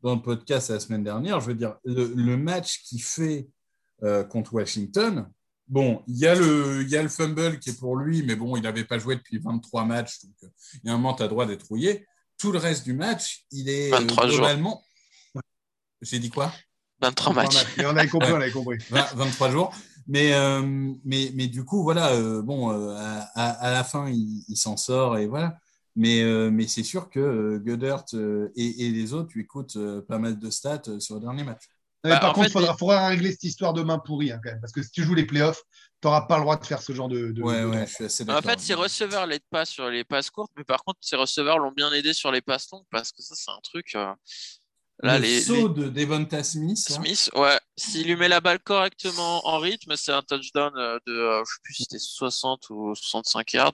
dans le podcast la semaine dernière, je veux dire, le, match qu'il fait contre Washington, Bon, il y, a le, il y a le fumble qui est pour lui, mais bon, il n'avait pas joué depuis 23 matchs, donc euh, il y a un moment, tu as droit d'être rouillé. Tout le reste du match, il est 23 jours. globalement. J'ai dit quoi? 23 matchs. Et on avait compris, on avait compris. 20 23 jours. Mais, euh, mais, mais du coup, voilà, euh, bon, euh, à, la fin, il, il s'en sort et voilà. Mais, mais c'est sûr que Goddard et, et les autres coûtent euh, pas mal de stats sur le dernier match. Mais Bah, par contre, il faudra, faudra régler cette histoire de main pourrie hein, quand même. Parce que si tu joues les playoffs, tu n'auras pas le droit de faire ce genre de. de- Ouais, ouais, je suis assez En fait, ses receveurs l'aident pas sur les passes courtes, mais par contre, ses receveurs l'ont bien aidé sur les passes longues parce que ça, c'est un truc. euh, Là, le les, saut les- de Devonta Smith, hein. Smith, ouais, s'il lui met la balle correctement en rythme, c'est un touchdown euh, de, euh, je sais plus si c'était 60 ou 65 yards.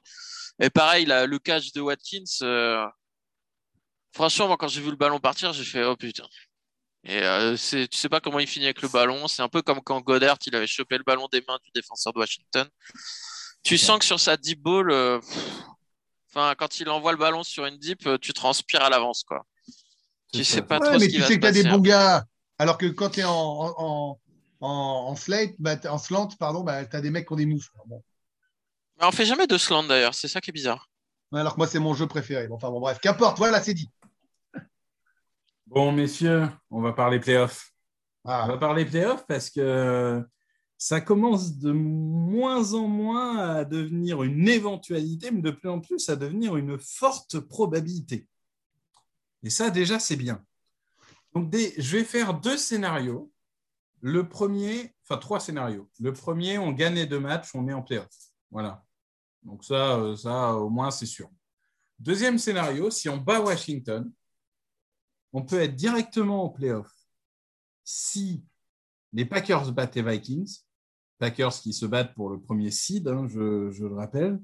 Et pareil, là, le catch de Watkins, euh, franchement, moi, quand j'ai vu le ballon partir, j'ai fait, oh putain. Et euh, c'est, tu sais pas comment il finit avec le ballon. C'est un peu comme quand Goddard, il avait chopé le ballon des mains du défenseur de Washington. Tu sens que sur sa deep ball, euh, pff, enfin, quand il envoie le ballon sur une deep, euh, tu transpires à l'avance, quoi. C'est Tu ça. sais pas Ouais, trop mais ce qui tu va sais se que tu as des passer. hein. bons gars. Alors que quand tu es en, en, en, en slate, bah, t'as- en slant, pardon, bah, tu as des mecs qui ont des moves. Bon. Mais on fait jamais de slant d'ailleurs, c'est ça qui est bizarre. Ouais, Alors que moi, c'est mon jeu préféré. Bon, Enfin bon, bref, qu'importe, voilà, c'est dit. Bon, messieurs, on va parler playoffs. On Ah, va parler playoffs parce que ça commence de moins en moins à devenir une éventualité, mais de plus en plus à devenir une forte probabilité. Et ça, déjà, c'est bien. Donc, des- je vais faire deux scénarios. Le premier, enfin trois scénarios. Le premier, on gagne les deux matchs, on est en playoff. Voilà. Donc ça, euh, ça au moins, c'est sûr. Deuxième scénario, si on bat Washington, on peut être directement en playoff si les Packers battent les Vikings, Packers qui se battent pour le premier seed, hein, je, le rappelle,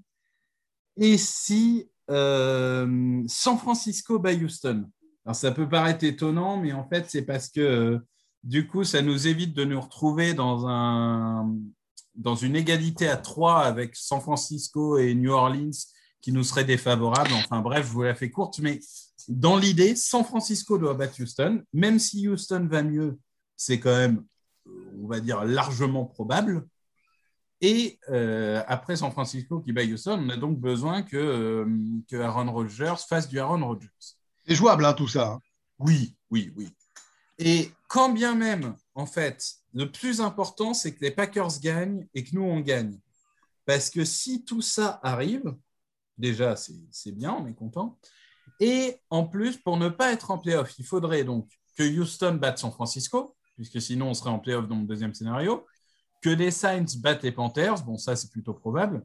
et si euh, San Francisco bat Houston. Alors ça peut paraître étonnant, mais en fait c'est parce que euh, du coup ça nous évite de nous retrouver dans, un, dans une égalité à trois avec San Francisco et New Orleans qui nous serait défavorable. Enfin bref, je vous la fais courte, mais dans l'idée, San Francisco doit battre Houston, même si Houston va mieux, c'est quand même, on va dire, largement probable. Et euh, après San Francisco qui bat Houston, on a donc besoin que, euh, que Aaron Rodgers fasse du Aaron Rodgers. c'est jouable, hein, tout ça. hein. Oui, oui, oui. Et quand bien même, en fait, le plus important, c'est que les Packers gagnent et que nous, on gagne. Parce que si tout ça arrive, déjà, c'est c'est bien, on est content. Et en plus, pour ne pas être en playoff, il faudrait donc que Houston batte San Francisco, puisque sinon on serait en playoff dans le deuxième scénario, que les Saints battent les Panthers, bon ça c'est plutôt probable,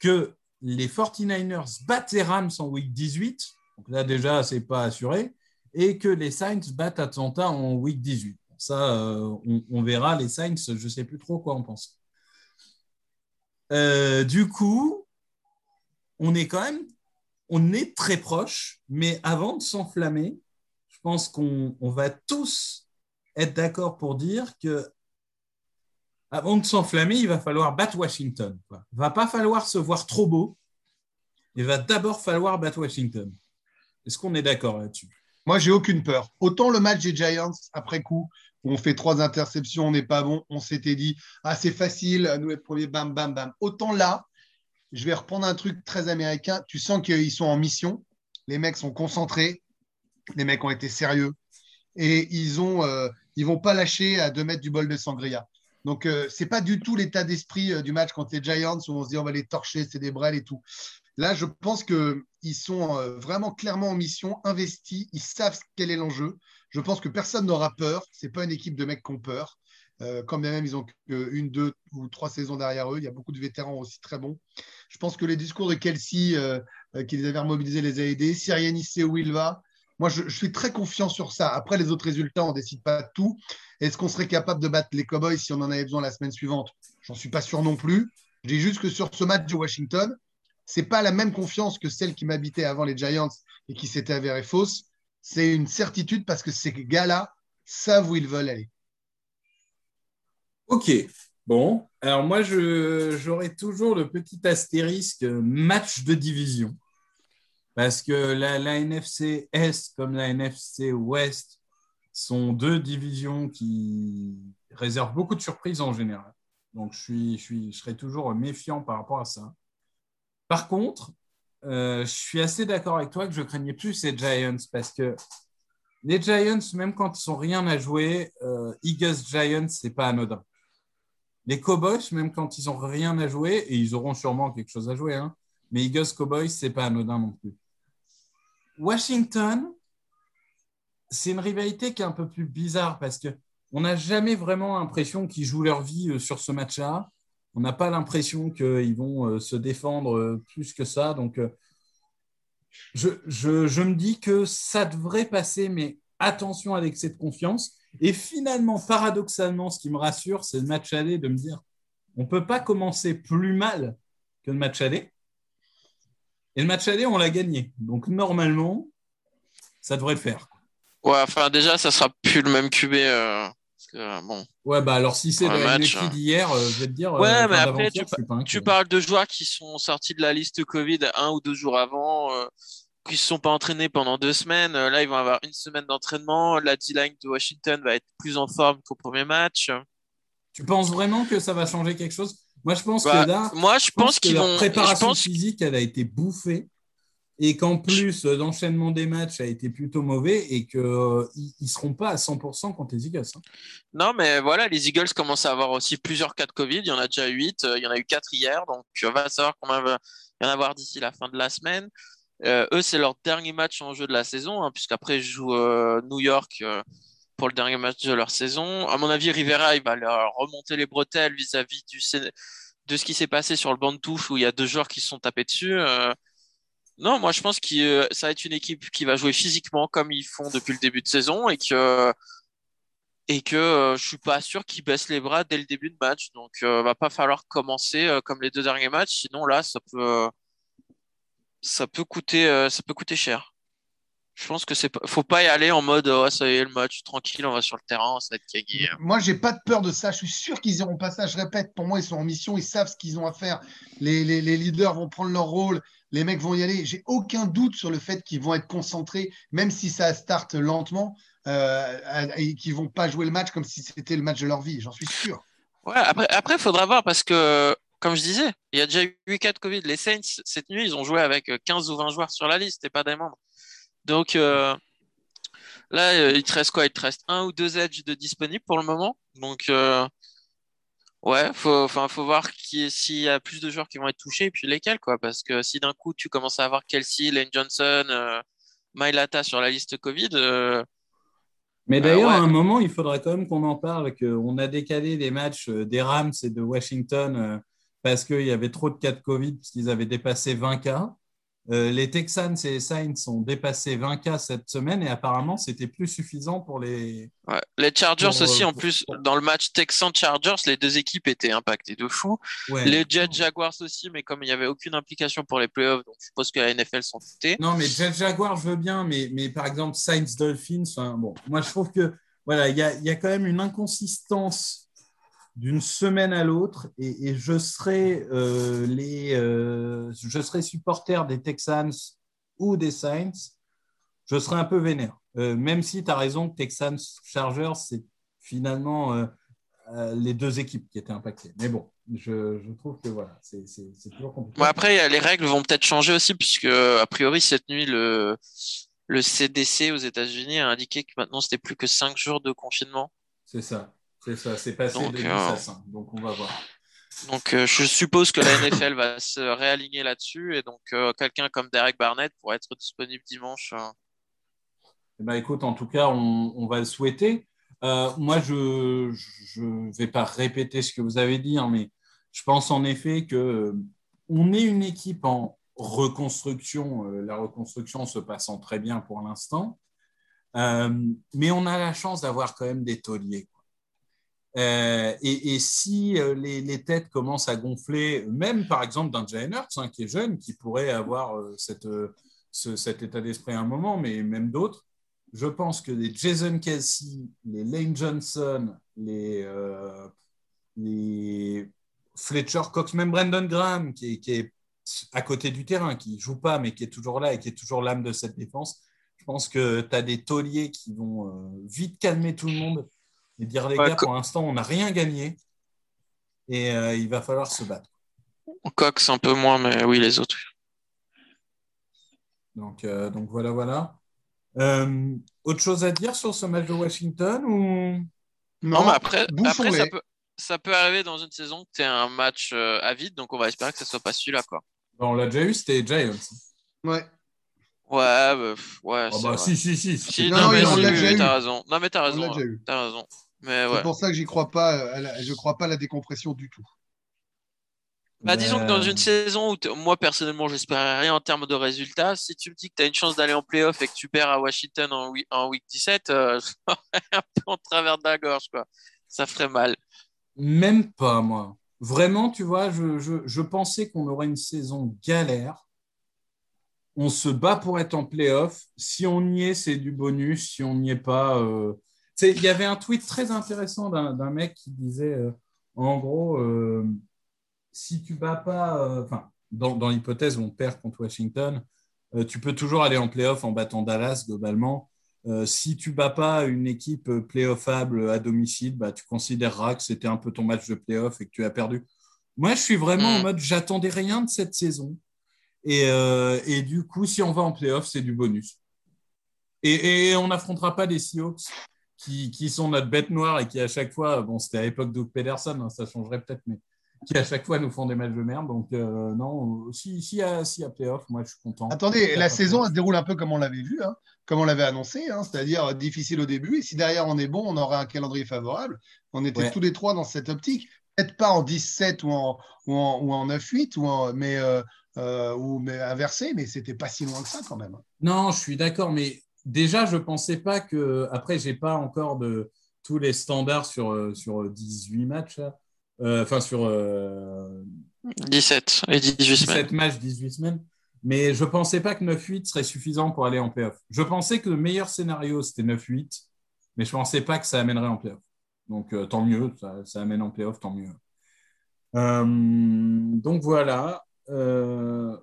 que les 49ers battent les Rams en week 18, donc là déjà c'est pas assuré, et que les Saints battent Atlanta en week 18. Bon, ça, euh, on, verra, les Saints, je sais plus trop quoi on pense. Euh, du coup, on est quand même, on est très proche, mais avant de s'enflammer, je pense qu'on on va tous être d'accord pour dire que avant de s'enflammer, il va falloir battre Washington. Il ne va pas falloir se voir trop beau. Il va d'abord falloir battre Washington. Est-ce qu'on est d'accord là-dessus? Moi, j'ai aucune peur. Autant le match des Giants, après coup, où on fait trois interceptions, on n'est pas bon, on s'était dit, ah, c'est facile, nous les premiers, bam, bam, bam. Autant là, je vais reprendre un truc très américain. Tu sens qu'ils sont en mission. Les mecs sont concentrés. Les mecs ont été sérieux. Et ils ont, euh, vont pas lâcher à deux mètres du bol de sangria. Donc, euh, c'est pas du tout l'état d'esprit euh, du match contre les Giants où on se dit on va les torcher, c'est des brels et tout. Là, je pense qu'ils sont euh, vraiment clairement en mission, investis, ils savent quel est l'enjeu. Je pense que personne n'aura peur. C'est pas une équipe de mecs qui ont peur. Euh, quand même ils ont une, deux ou trois saisons derrière eux. Il y a beaucoup de vétérans aussi très bons. Je pense que les discours de Kelsey, euh, euh, qui les avait remobilisés, les a aidés. Sirianni sait où il va. Moi, je, suis très confiant sur ça. Après, les autres résultats, on ne décide pas tout. Est-ce qu'on serait capable de battre les Cowboys si on en avait besoin la semaine suivante? J'en suis pas sûr non plus. Je dis juste que sur ce match de Washington, c'est pas la même confiance que celle qui m'habitait avant les Giants et qui s'était avérée fausse. C'est une certitude parce que ces gars-là savent où ils veulent aller. Ok. Bon, alors moi, j'aurais toujours le petit astérisque match de division. Parce que la, NFC Est comme la NFC Ouest sont deux divisions qui réservent beaucoup de surprises en général. Donc, je, suis, serai toujours méfiant par rapport à ça. Par contre, euh, je suis assez d'accord avec toi que je craignais plus les Giants parce que les Giants, même quand ils n'ont rien à jouer, euh, Eagles Giants, c'est pas anodin. Les Cowboys, même quand ils n'ont rien à jouer, et ils auront sûrement quelque chose à jouer, hein, mais Eagles Cowboys, c'est pas anodin non plus. Washington, c'est une rivalité qui est un peu plus bizarre parce que on n'a jamais vraiment l'impression qu'ils jouent leur vie euh, sur ce match-là. On n'a pas l'impression qu'ils vont euh, se défendre euh, plus que ça. Donc, je, je, me dis que ça devrait passer, mais attention avec cette confiance. Et finalement, paradoxalement, ce qui me rassure, c'est le match aller de me dire on ne peut pas commencer plus mal que le match aller. Et le match aller, on l'a gagné. Donc, normalement, ça devrait le faire. Ouais, enfin, déjà, ça sera plus le même QB. Euh, bon. Ouais, bah alors si c'est le match hein. d'hier, euh, je vais te dire. Ouais, euh, mais après, tu, parles de joueurs qui sont sortis de la liste Covid un ou deux jours avant, qui ne se sont pas entraînés pendant deux semaines. là, ils vont avoir une semaine d'entraînement. La D-line de Washington va être plus en forme qu'au premier match. Tu penses vraiment que ça va changer quelque chose? Moi, je pense bah, que là. Moi, je, pense, qu'ils vont. préparation physique, elle a été bouffée et qu'en plus l'enchaînement des matchs a été plutôt mauvais et qu'ils ne seront pas à 100% contre les Eagles. Hein. Non, mais voilà, les Eagles commencent à avoir aussi plusieurs cas de Covid. Il y en a déjà 8, euh, il y en a eu 4 hier, donc on va savoir combien il va y en avoir d'ici la fin de la semaine. Euh, eux, c'est leur dernier match en jeu de la saison, hein, puisqu'après, ils jouent euh, New York pour le dernier match de leur saison. À mon avis, Rivera, il va leur remonter les bretelles vis-à-vis de ce qui s'est passé sur le banc de touche où il y a deux joueurs qui se sont tapés dessus. Non, moi je pense que euh, ça va être une équipe qui va jouer physiquement comme ils font depuis le début de saison et que et que euh, je suis pas sûr qu'ils baissent les bras dès le début de match. Donc euh, va pas falloir commencer comme les deux derniers matchs, sinon là ça peut ça peut coûter ça peut coûter cher. Je pense que c'est faut pas y aller en mode oh, ça y est le match tranquille, on va sur le terrain, ça va être gagné. Moi j'ai pas de peur de ça, je suis sûr qu'ils iront pas ça. Je répète, pour moi ils sont en mission, ils savent ce qu'ils ont à faire. Les, les, les leaders vont prendre leur rôle les mecs vont y aller. J'ai aucun doute sur le fait qu'ils vont être concentrés, même si ça starte lentement, euh, et qu'ils vont pas jouer le match comme si c'était le match de leur vie. J'en suis sûr. Ouais, après, il faudra voir parce que, comme je disais, il y a déjà eu 4 Covid. Les Saints, cette nuit, ils ont joué avec 15 ou 20 joueurs sur la liste et pas des membres. Donc euh, là, euh, il te reste quoi? Il te reste un ou deux edges de disponibles pour le moment. Donc Ouais, faut, enfin, faut voir s'il y a plus de joueurs qui vont être touchés et puis lesquels, quoi. Parce que si d'un coup tu commences à avoir Kelsey, Lane Johnson, euh, Mailata sur la liste Covid. Euh, Mais bah d'ailleurs, à un moment, il faudrait quand même qu'on en parle, qu'on a décalé les matchs euh, des Rams et de Washington parce qu'il y avait trop de cas de Covid, parce qu'ils avaient dépassé 20 cas. Euh, les Texans et les Saints ont dépassé 20 cas cette semaine et apparemment c'était plus suffisant pour les. Les Chargers aussi, en plus, dans le match Texans-Chargers, les deux équipes étaient impactées de fou. Les Jets Jaguars aussi, mais comme il n'y avait aucune implication pour les playoffs, donc je suppose que la NFL s'en foutait. Non, mais Jets Jaguars, je veux bien, mais, mais par exemple Saints Dolphins, bon, moi je trouve que voilà, il y a, y a quand même une inconsistance d'une semaine à l'autre et, je, serai, euh, les, euh, je serai supporter des Texans ou des Saints, je serai un peu vénère. Euh, même si tu as raison que Texans Chargers, c'est finalement les deux équipes qui étaient impactées. Mais bon, je, je trouve que voilà, c'est toujours compliqué. Bon, après, les règles vont peut-être changer aussi, puisque a priori, cette nuit, le, le CDC aux États-Unis a indiqué que maintenant, c'était plus que cinq jours de confinement. C'est ça. C'est ça, c'est passé donc, de 10 à 5, donc on va voir. Donc euh, je suppose que la NFL va se réaligner là-dessus et donc euh, quelqu'un comme Derek Barnett pourrait être disponible dimanche. Euh. Eh ben, écoute, en tout cas, on, on va le souhaiter. moi, je ne vais pas répéter ce que vous avez dit, hein, mais je pense en effet que on est une équipe en reconstruction. la reconstruction se passant très bien pour l'instant. mais on a la chance d'avoir quand même des tauliers. Euh, et, si euh, les, têtes commencent à gonfler, même par exemple d'un Jalen Hurts hein, qui est jeune, qui pourrait avoir euh, cet état d'esprit à un moment, mais même d'autres, je pense que les Jason Kelsey, les Lane Johnson, les, les Fletcher Cox, même Brandon Graham, qui est, à côté du terrain, qui ne joue pas, mais qui est toujours là et qui est toujours l'âme de cette défense, je pense que tu as des tauliers qui vont vite calmer tout le monde et dire les gars, pour l'instant, on n'a rien gagné. et euh, il va falloir se battre. Cox un peu moins, mais oui, les autres. Donc, euh, donc voilà, voilà. Euh, autre chose à dire sur ce match de Washington ou? Non, mais après, ça, peut, ça peut arriver dans une saison que tu un match euh, à vide, donc on va espérer que ce soit pas celui-là. Quoi. Bon, On l'a déjà eu, c'était Giants. Ouais. Ouais, bah, ouais. Ah c'est bah, vrai. si, si, si. Si, Non, non, mais on l'a déjà eu. t'as raison. Non, mais t'as On raison. l'a déjà hein. eu. T'as raison. C'est ouais. pour ça que j'y crois pas. à la- Je crois pas à la décompression du tout. Bah, disons que dans une saison où moi personnellement j'espérais rien en termes de résultats, si tu me dis que tu as une chance d'aller en playoff et que tu perds à Washington en, week- en week 17, euh, je un peu en travers de la gorge quoi. Ça ferait mal. Même pas, moi. Vraiment, tu vois, je, je, je pensais qu'on aurait une saison galère. On se bat pour être en playoff. Si on y est, c'est du bonus. Si on n'y est pas. euh, Il y avait un tweet très intéressant d'un mec qui disait euh, en gros, euh, si tu bats pas. euh, Enfin, dans, dans l'hypothèse où on perd contre Washington, tu peux toujours aller en playoff en battant Dallas globalement. Si tu bats pas une équipe playoffable à domicile, bah, tu considéreras que c'était un peu ton match de playoff et que tu as perdu. Moi, je suis vraiment Mm. en mode j'attendais rien de cette saison. Et, euh, et du coup, si on va en playoff, c'est du bonus. Et, et on n'affrontera pas les Seahawks qui, qui sont notre bête noire et qui à chaque fois, bon, c'était à l'époque de Pederson, hein, ça changerait peut-être, mais qui à chaque fois nous font des matchs de merde. Donc, euh, non, si, si, à, si à playoff, moi, je suis content. Attendez, la saison elle se déroule un peu comme on l'avait vu, hein, comme on l'avait annoncé, hein, c'est-à-dire euh, difficile au début. Et si derrière on est bon, on aura un calendrier favorable. On était Ouais. tous les trois dans cette optique. Peut-être pas en 17 ou en, ou en, ou en 9-8, ou en, mais, euh, euh, ou, mais inversé, mais c'était pas si loin que ça quand même. Non, je suis d'accord, mais déjà, je pensais pas que. Après, j'ai pas encore de tous les standards sur, euh, sur 18 matchs. Euh, Enfin, sur euh, 17 et 18 semaines. 17 matchs, 18 semaines. Mais je pensais pas que 9-8 serait suffisant pour aller en playoff. Je pensais que le meilleur scénario, c'était 9-8, mais je pensais pas que ça amènerait en playoff. Donc, euh, tant mieux, ça, ça amène en playoff, tant mieux. Euh, donc, voilà. Euh,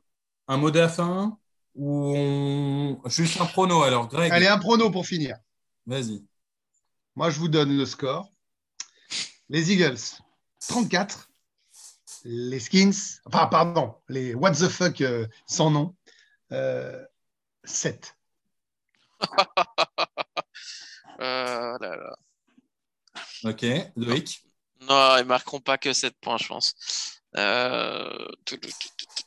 un mot de la fin? Ou on... juste un prono alors, Greg Allez, un prono pour finir. Vas-y. Moi, je vous donne le score. Les Eagles, 34. Les Skins, enfin, pardon, les What the fuck euh, sans nom, euh, 7. Euh, là, là. Ok, Loïc. Non, ils marqueront pas que 7 points, je pense. Euh... tout, tout, tout, tout, tout.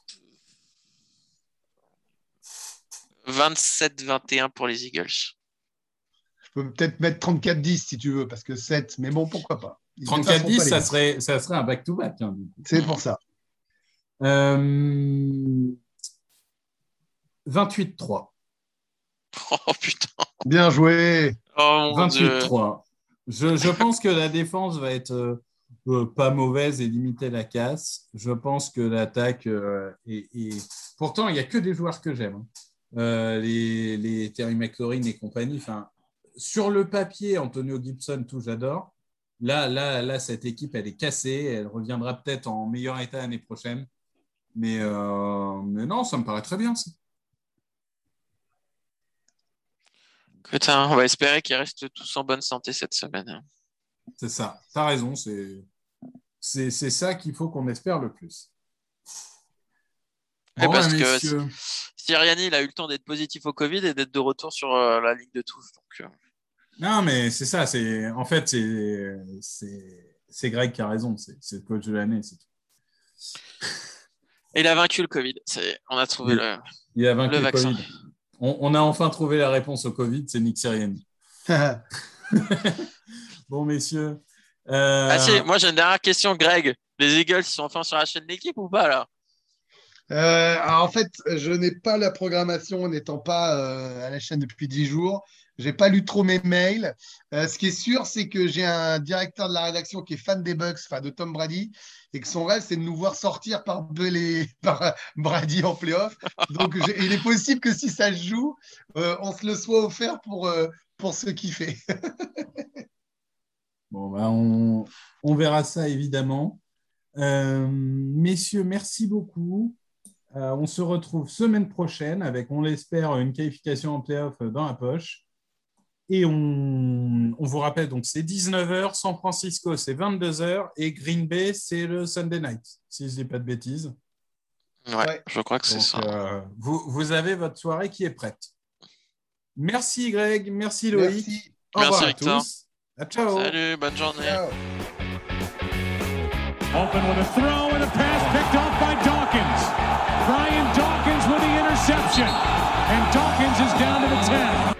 27-21 pour les Eagles. Je peux peut-être mettre 34-10 si tu veux, parce que 7, mais bon, pourquoi pas. Ils dépasseront pas 34-10, les ça serait, ça serait un back-to-back. hein. C'est pour ça. Euh, 28-3. Oh putain. Bien joué. Oh mon dieu. 28-3. Je, je pense que la défense va être euh, euh, pas mauvaise et limiter la casse. Je pense que l'attaque euh, est, est- Pourtant, il n'y a que des joueurs que j'aime. hein. Euh, les, les Terry McLaurin et compagnie. Enfin, sur le papier, Antonio Gibson, tout, j'adore. Là, là, là, cette équipe, elle est cassée. Elle reviendra peut-être en meilleur état l'année prochaine. Mais, euh, mais non, ça me paraît très bien. ça. Putain, on va espérer qu'ils restent tous en bonne santé cette semaine. C'est ça. Tu as raison. C'est ça qu'il faut qu'on espère le plus. Parce ouais, que. Siriani, il a eu le temps d'être positif au Covid et d'être de retour sur euh, la ligne de touche. Donc, euh, Non, mais c'est ça. C'est, en fait, c'est, Greg qui a raison. C'est, le coach de l'année. C'est tout. Et il a vaincu le Covid. C'est- On a trouvé le. Il a vaincu Le le, vaccin. Covid. On, on a enfin trouvé la réponse au Covid. C'est Nick Sirianni. Bon, messieurs. euh, Ah si, moi j'ai une dernière question, Greg. Les Eagles, ils sont enfin sur la chaîne d'équipe ou pas là? Euh, en fait, je n'ai pas la programmation n'étant pas euh, à la chaîne depuis 10 jours. J'ai pas lu trop mes mails. Euh, ce qui est sûr, c'est que j'ai un directeur de la rédaction qui est fan des Bucks, de Tom Brady, et que son rêve, c'est de nous voir sortir par, Brady en playoff. Donc, il est possible que si ça se joue, on se le soit offert pour, pour se kiffer. Bon, bah, on, verra ça évidemment. Messieurs, merci beaucoup. Euh, on se retrouve semaine prochaine avec, on l'espère, une qualification en playoff dans la poche. Et on, on vous rappelle, donc c'est 19h, San Francisco c'est 22h et Green Bay c'est le Sunday night, si je dis pas de bêtises. Ouais, Ouais. je crois que c'est ça. euh, vous, vous avez votre soirée qui est prête. Merci Greg, merci Loïc. Merci. Au Merci, revoir à Victor. tous. À ciao. Salut, bonne journée. Ciao. Open with a throw and a pass picked off interception. And Dawkins is down to the 10.